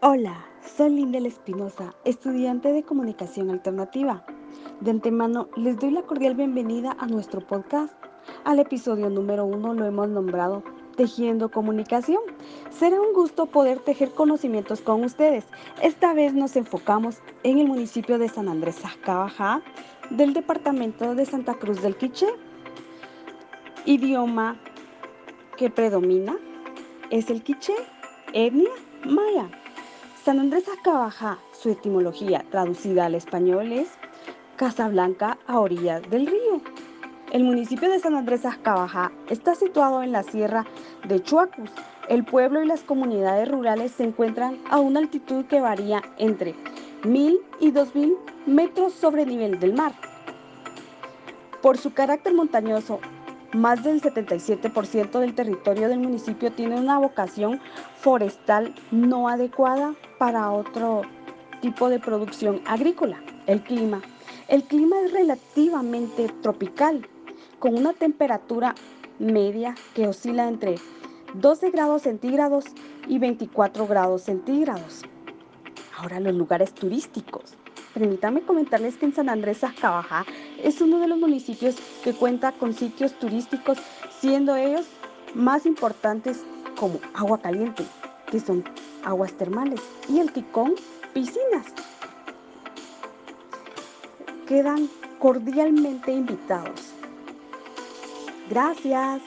Hola, soy Linda Espinosa, estudiante de Comunicación Alternativa. De antemano les doy la cordial bienvenida a nuestro podcast. Al episodio número uno lo hemos nombrado Tejiendo Comunicación. Será un gusto poder tejer conocimientos con ustedes. Esta vez nos enfocamos en el municipio de San Andrés Azcabajá, del departamento de Santa Cruz del Quiché. Idioma que predomina es el quiché, etnia maya. San Andrés Acabajá, su etimología traducida al español es Casa Blanca a orillas del río. El municipio de San Andrés Acabajá está situado en la sierra de Chuacus. El pueblo y las comunidades rurales se encuentran a una altitud que varía entre 1000 y 2000 metros sobre el nivel del mar. Por su carácter montañoso, más del 77% del territorio del municipio tiene una vocación forestal no adecuada para otro tipo de producción agrícola. El clima. El clima es relativamente tropical, con una temperatura media que oscila entre 12 grados centígrados y 24 grados centígrados. Ahora los lugares turísticos. Permítanme comentarles que en San Andrés Azcabajá es uno de los municipios que cuenta con sitios turísticos, siendo ellos más importantes como Agua Caliente, que son aguas termales, y el Ticón, piscinas. Quedan cordialmente invitados. Gracias.